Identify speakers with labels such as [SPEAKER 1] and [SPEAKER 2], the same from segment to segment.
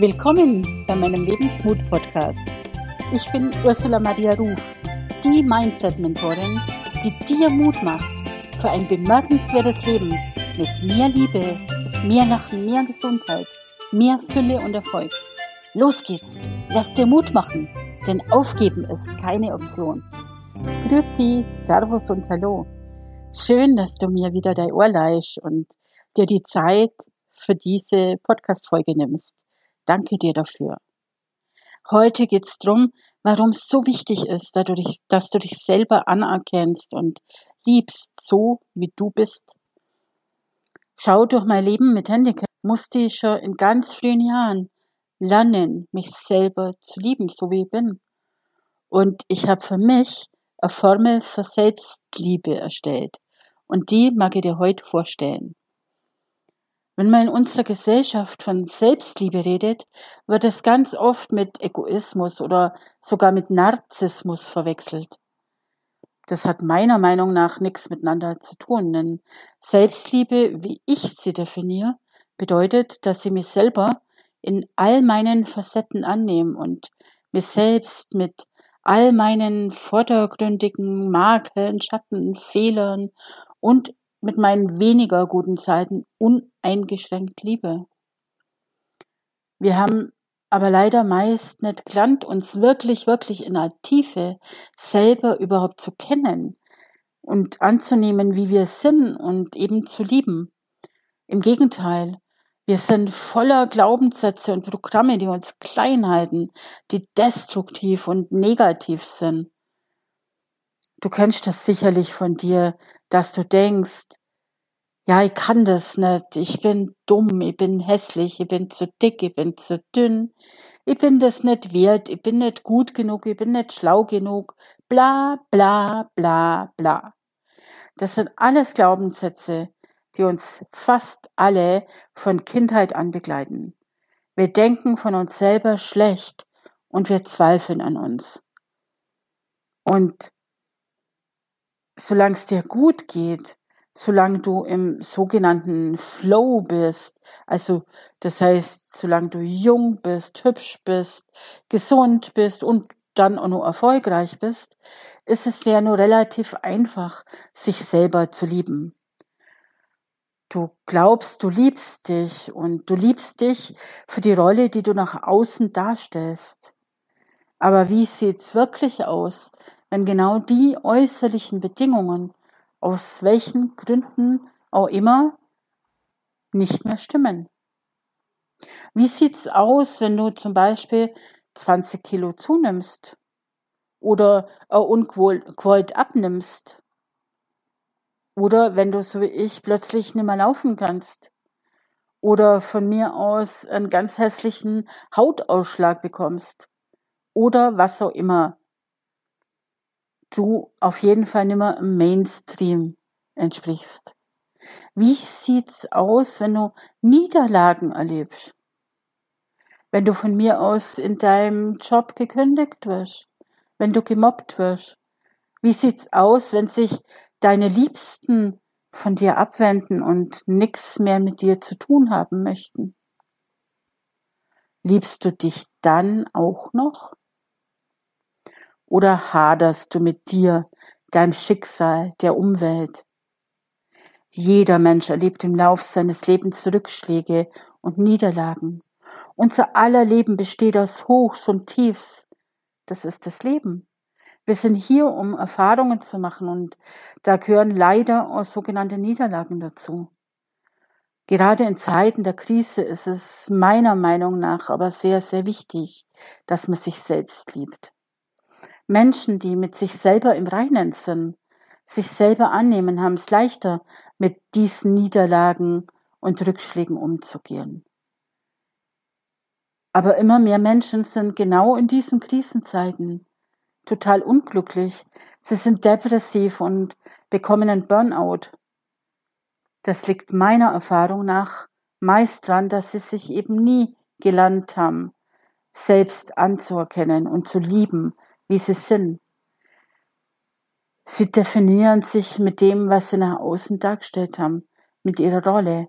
[SPEAKER 1] Willkommen bei meinem Lebensmut-Podcast. Ich bin Ursula Maria Ruf, die Mindset-Mentorin, die dir Mut macht für ein bemerkenswertes Leben mit mehr Liebe, mehr Lachen, mehr Gesundheit, mehr Fülle und Erfolg. Los geht's, lass dir Mut machen, denn aufgeben ist keine Option. Grüezi, Servus und Hallo. Schön, dass du mir wieder dein Ohr leihst und dir die Zeit für diese Podcast-Folge nimmst. Danke dir dafür. Heute geht's drum, warum es so wichtig ist, dass du, dich, dass du dich selber anerkennst und liebst, so wie du bist. Schau durch mein Leben mit Handicap, musste ich schon in ganz frühen Jahren lernen, mich selber zu lieben, so wie ich bin. Und ich habe für mich eine Formel für Selbstliebe erstellt. Und die mag ich dir heute vorstellen. Wenn man in unserer Gesellschaft von Selbstliebe redet, wird es ganz oft mit Egoismus oder sogar mit Narzissmus verwechselt. Das hat meiner Meinung nach nichts miteinander zu tun, denn Selbstliebe, wie ich sie definiere, bedeutet, dass ich mich selber in all meinen Facetten annehme und mich selbst mit all meinen vordergründigen Makeln, Schatten, Fehlern und mit meinen weniger guten Seiten uneingeschränkt liebe. Wir haben aber leider meist nicht gelernt, uns wirklich, wirklich in der Tiefe selber überhaupt zu kennen und anzunehmen, wie wir sind und eben zu lieben. Im Gegenteil, wir sind voller Glaubenssätze und Programme, die uns klein halten, die destruktiv und negativ sind. Du kennst das sicherlich von dir, dass du denkst, ja, ich kann das nicht, ich bin dumm, ich bin hässlich, ich bin zu dick, ich bin zu dünn, ich bin das nicht wert, ich bin nicht gut genug, ich bin nicht schlau genug, bla bla bla bla. Das sind alles Glaubenssätze, die uns fast alle von Kindheit an begleiten. Wir denken von uns selber schlecht und wir zweifeln an uns. Und solange es dir gut geht, solange du im sogenannten Flow bist, also das heißt, solange du jung bist, hübsch bist, gesund bist und dann auch noch erfolgreich bist, ist es ja nur relativ einfach, sich selber zu lieben. Du glaubst, du liebst dich und du liebst dich für die Rolle, die du nach außen darstellst. Aber wie sieht's wirklich aus, wenn genau die äußerlichen Bedingungen, aus welchen Gründen auch immer, nicht mehr stimmen. Wie sieht's aus, wenn du zum Beispiel 20 Kilo zunimmst oder ungewollt abnimmst? Oder wenn du so wie ich plötzlich nicht mehr laufen kannst oder von mir aus einen ganz hässlichen Hautausschlag bekommst oder was auch immer du auf jeden Fall nicht mehr Mainstream entsprichst. Wie sieht's aus, wenn du Niederlagen erlebst? Wenn du von mir aus in deinem Job gekündigt wirst? Wenn du gemobbt wirst? Wie sieht's aus, wenn sich deine Liebsten von dir abwenden und nichts mehr mit dir zu tun haben möchten? Liebst du dich dann auch noch? Oder haderst du mit dir, deinem Schicksal, der Umwelt? Jeder Mensch erlebt im Lauf seines Lebens Rückschläge und Niederlagen. Unser aller Leben besteht aus Hochs und Tiefs. Das ist das Leben. Wir sind hier, um Erfahrungen zu machen und da gehören leider auch sogenannte Niederlagen dazu. Gerade in Zeiten der Krise ist es meiner Meinung nach aber sehr, sehr wichtig, dass man sich selbst liebt. Menschen, die mit sich selber im Reinen sind, sich selber annehmen, haben es leichter, mit diesen Niederlagen und Rückschlägen umzugehen. Aber immer mehr Menschen sind genau in diesen Krisenzeiten total unglücklich. Sie sind depressiv und bekommen einen Burnout. Das liegt meiner Erfahrung nach meist daran, dass sie sich eben nie gelernt haben, selbst anzuerkennen und zu lieben, wie sie sind. Sie definieren sich mit dem, was sie nach außen dargestellt haben, mit ihrer Rolle.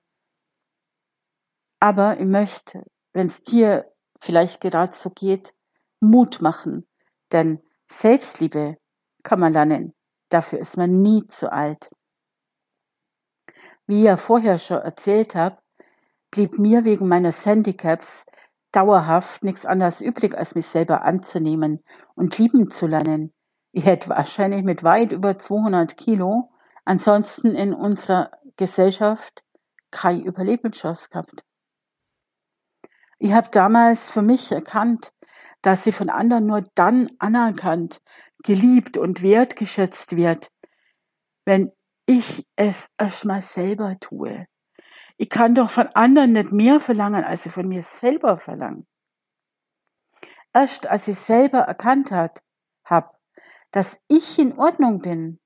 [SPEAKER 1] Aber ich möchte, wenn es dir vielleicht gerade so geht, Mut machen. Denn Selbstliebe kann man lernen. Dafür ist man nie zu alt. Wie ich ja vorher schon erzählt habe, blieb mir wegen meines Handicaps dauerhaft nichts anderes übrig, als mich selber anzunehmen und lieben zu lernen. Ich hätte wahrscheinlich mit weit über 200 Kilo ansonsten in unserer Gesellschaft keine Überlebenschance gehabt. Ich habe damals für mich erkannt, dass sie von anderen nur dann anerkannt, geliebt und wertgeschätzt wird, wenn ich es erstmal selber tue. Ich kann doch von anderen nicht mehr verlangen, als sie von mir selber verlangen. Erst als ich selber erkannt hat, hab, dass ich in Ordnung bin,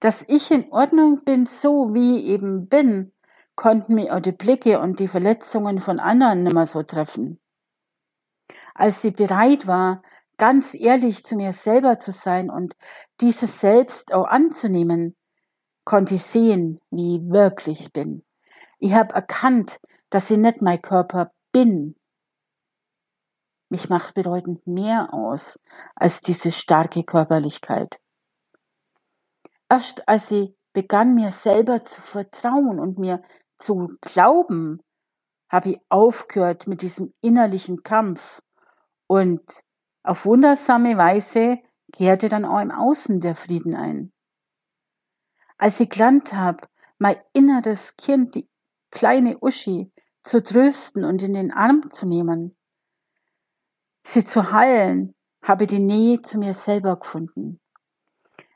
[SPEAKER 1] dass ich in Ordnung bin, so wie ich eben bin, konnten mich auch die Blicke und die Verletzungen von anderen nimmer so treffen. Als sie bereit war, ganz ehrlich zu mir selber zu sein und dieses selbst auch anzunehmen, konnte ich sehen, wie ich wirklich bin. Ich habe erkannt, dass ich nicht mein Körper bin. Mich macht bedeutend mehr aus als diese starke Körperlichkeit. Erst als ich begann, mir selber zu vertrauen und mir zu glauben, habe ich aufgehört mit diesem innerlichen Kampf und auf wundersame Weise kehrte dann auch im Außen der Frieden ein. Als ich gelernt habe, mein inneres Kind, die kleine Uschi, zu trösten und in den Arm zu nehmen, sie zu heilen, habe ich die Nähe zu mir selber gefunden.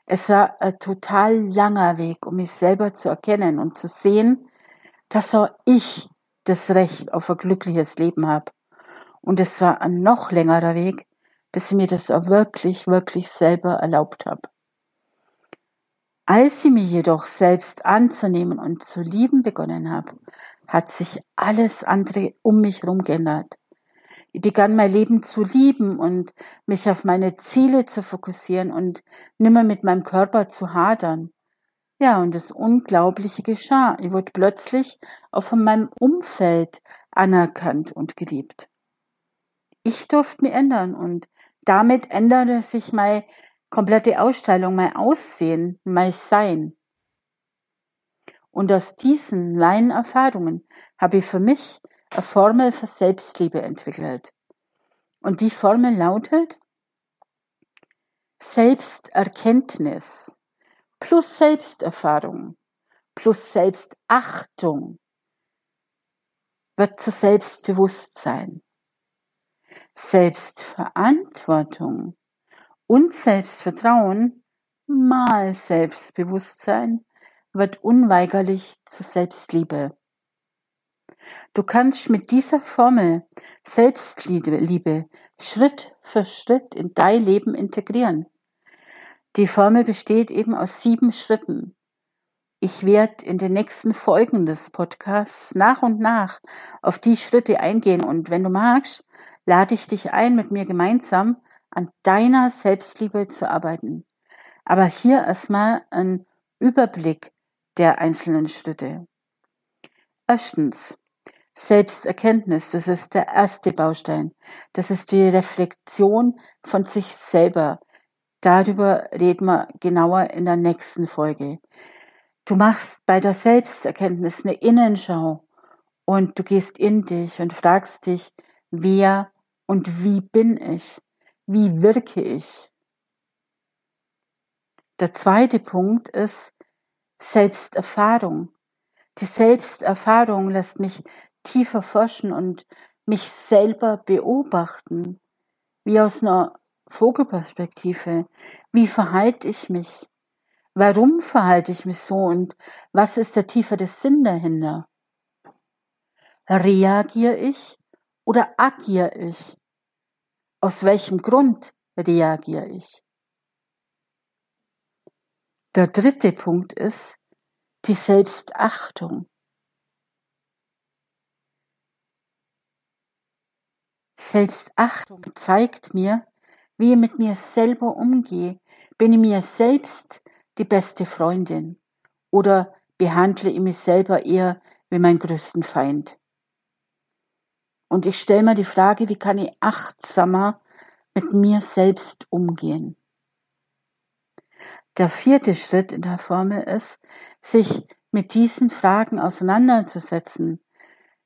[SPEAKER 1] Es war ein total langer Weg, um mich selber zu erkennen und zu sehen, dass auch ich das Recht auf ein glückliches Leben habe. Und es war ein noch längerer Weg, bis ich mir das auch wirklich, wirklich selber erlaubt habe. Als ich mich jedoch selbst anzunehmen und zu lieben begonnen habe, hat sich alles andere um mich herum geändert. Ich begann mein Leben zu lieben und mich auf meine Ziele zu fokussieren und nimmer mit meinem Körper zu hadern. Ja, und das Unglaubliche geschah. Ich wurde plötzlich auch von meinem Umfeld anerkannt und geliebt. Ich durfte mich ändern und damit änderte sich meine komplette Ausstellung, mein Aussehen, mein Sein. Und aus diesen meinen Erfahrungen habe ich für mich eine Formel für Selbstliebe entwickelt. Und die Formel lautet Selbsterkenntnis plus Selbsterfahrung plus Selbstachtung wird zu Selbstbewusstsein. Selbstverantwortung und Selbstvertrauen mal Selbstbewusstsein wird unweigerlich zu Selbstliebe. Du kannst mit dieser Formel Selbstliebe Schritt für Schritt in dein Leben integrieren. Die Formel besteht eben aus sieben Schritten. Ich werde in den nächsten Folgen des Podcasts nach und nach auf die Schritte eingehen und wenn du magst, lade ich dich ein, mit mir gemeinsam an deiner Selbstliebe zu arbeiten. Aber hier erstmal ein Überblick der einzelnen Schritte. Erstens, Selbsterkenntnis, das ist der erste Baustein. Das ist die Reflexion von sich selber. Darüber reden wir genauer in der nächsten Folge. Du machst bei der Selbsterkenntnis eine Innenschau und du gehst in dich und fragst dich, wer und wie bin ich? Wie wirke ich? Der zweite Punkt ist Selbsterfahrung. Die Selbsterfahrung lässt mich tiefer forschen und mich selber beobachten, wie aus einer Vogelperspektive. Wie verhalte ich mich? Warum verhalte ich mich so und was ist der tiefere Sinn dahinter? Reagiere ich oder agiere ich? Aus welchem Grund reagiere ich? Der dritte Punkt ist die Selbstachtung. Selbstachtung zeigt mir, wie ich mit mir selber umgehe. Bin ich mir selbst die beste Freundin oder behandle ich mich selber eher wie meinen größten Feind? Und ich stelle mir die Frage, wie kann ich achtsamer mit mir selbst umgehen? Der vierte Schritt in der Formel ist, sich mit diesen Fragen auseinanderzusetzen,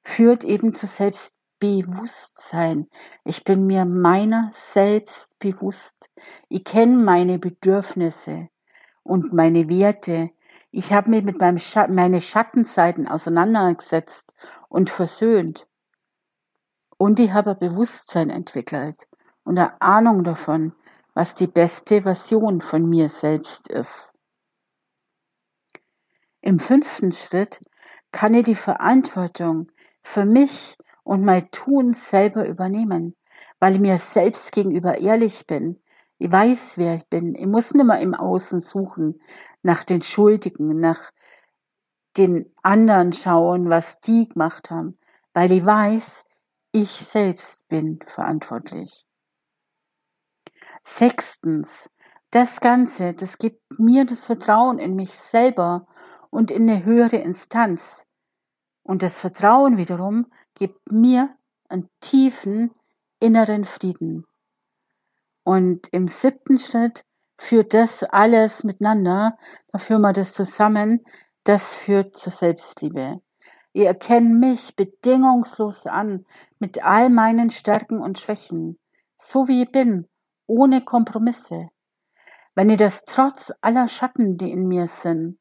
[SPEAKER 1] führt eben zu Selbstbewusstsein. Ich bin mir meiner selbst bewusst. Ich kenne meine Bedürfnisse und meine Werte. Ich habe mich mit meinem Scha meine Schattenseiten auseinandergesetzt und versöhnt. Und ich habe ein Bewusstsein entwickelt und eine Ahnung davon, was die beste Version von mir selbst ist. Im fünften Schritt kann ich die Verantwortung für mich und mein Tun selber übernehmen, weil ich mir selbst gegenüber ehrlich bin. Ich weiß, wer ich bin. Ich muss nicht mehr im Außen suchen, nach den Schuldigen, nach den anderen schauen, was die gemacht haben, weil ich weiß, ich selbst bin verantwortlich. Sechstens, das Ganze, das gibt mir das Vertrauen in mich selber und in eine höhere Instanz. Und das Vertrauen wiederum gibt mir einen tiefen inneren Frieden. Und im siebten Schritt führt das alles miteinander, da führen wir das zusammen, das führt zur Selbstliebe. Ich erkenne mich bedingungslos an, mit all meinen Stärken und Schwächen, so wie ich bin, ohne Kompromisse. Wenn ich das trotz aller Schatten, die in mir sind,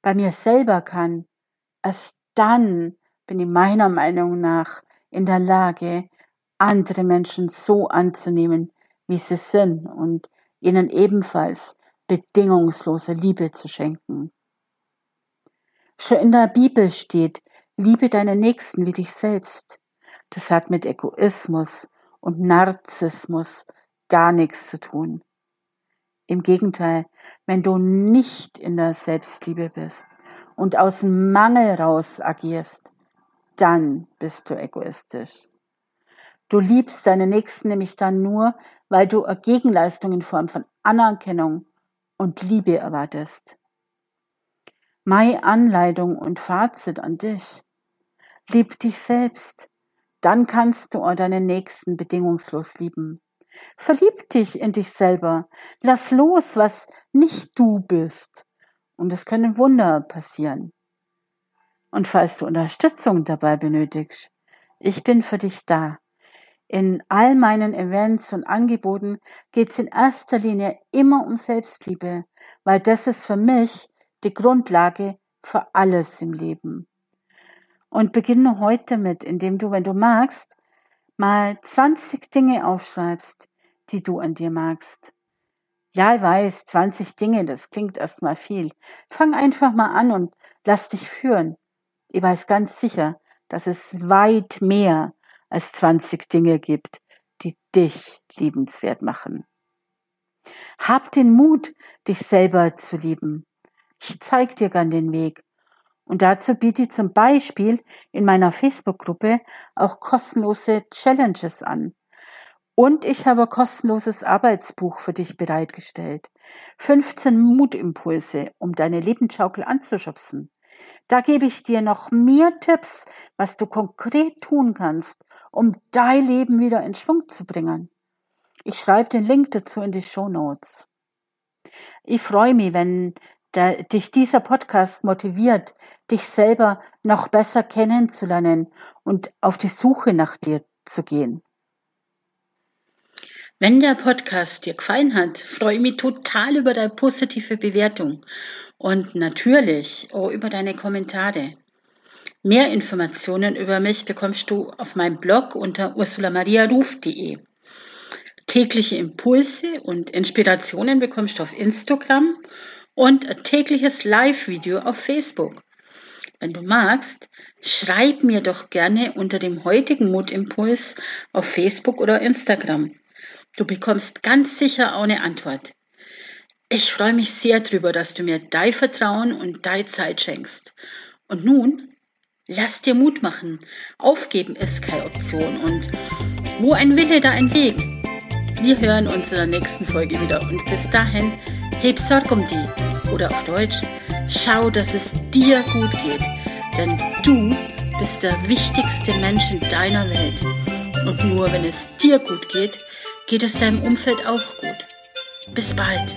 [SPEAKER 1] bei mir selber kann, erst dann bin ich meiner Meinung nach in der Lage, andere Menschen so anzunehmen, wie sie sind und ihnen ebenfalls bedingungslose Liebe zu schenken. Schon in der Bibel steht, liebe deine Nächsten wie dich selbst. Das hat mit Egoismus und Narzissmus gar nichts zu tun. Im Gegenteil, wenn du nicht in der Selbstliebe bist und aus Mangel raus agierst, dann bist du egoistisch. Du liebst deine Nächsten nämlich dann nur, weil du eine Gegenleistung in Form von Anerkennung und Liebe erwartest. Mai Anleitung und Fazit an dich. Lieb dich selbst. Dann kannst du deinen Nächsten bedingungslos lieben. Verlieb dich in dich selber. Lass los, was nicht du bist. Und es können Wunder passieren. Und falls du Unterstützung dabei benötigst, ich bin für dich da. In all meinen Events und Angeboten geht es in erster Linie immer um Selbstliebe, weil das ist für mich die Grundlage für alles im Leben. Und beginne heute mit, indem du, wenn du magst, mal 20 Dinge aufschreibst, die du an dir magst. Ja, ich weiß, 20 Dinge, das klingt erstmal viel. Fang einfach mal an und lass dich führen. Ich weiß ganz sicher, dass es weit mehr als 20 Dinge gibt, die dich liebenswert machen. Hab den Mut, dich selber zu lieben. Ich zeig dir gern den Weg und dazu biete ich zum Beispiel in meiner Facebook-Gruppe auch kostenlose Challenges an. Und ich habe kostenloses Arbeitsbuch für dich bereitgestellt. 15 Mutimpulse, um deine Lebensschaukel anzuschubsen. Da gebe ich dir noch mehr Tipps, was du konkret tun kannst, um dein Leben wieder in Schwung zu bringen. Ich schreibe den Link dazu in die Show Notes. Ich freue mich, wenn der, dich dieser Podcast motiviert, dich selber noch besser kennenzulernen und auf die Suche nach dir zu gehen. Wenn der Podcast dir gefallen hat, freue ich mich total über deine positive Bewertung und natürlich auch über deine Kommentare. Mehr Informationen über mich bekommst du auf meinem Blog unter ursulamariaruf.de. Tägliche Impulse und Inspirationen bekommst du auf Instagram und ein tägliches Live-Video auf Facebook. Wenn du magst, schreib mir doch gerne unter dem heutigen Mutimpuls auf Facebook oder Instagram. Du bekommst ganz sicher auch eine Antwort. Ich freue mich sehr darüber, dass du mir dein Vertrauen und deine Zeit schenkst. Und nun, lass dir Mut machen. Aufgeben ist keine Option. Und wo ein Wille, da ein Weg. Wir hören uns in der nächsten Folge wieder. Und bis dahin, heb Sorg um die. Oder auf Deutsch, schau, dass es dir gut geht. Denn du bist der wichtigste Mensch in deiner Welt. Und nur wenn es dir gut geht, geht es deinem Umfeld auch gut. Bis bald.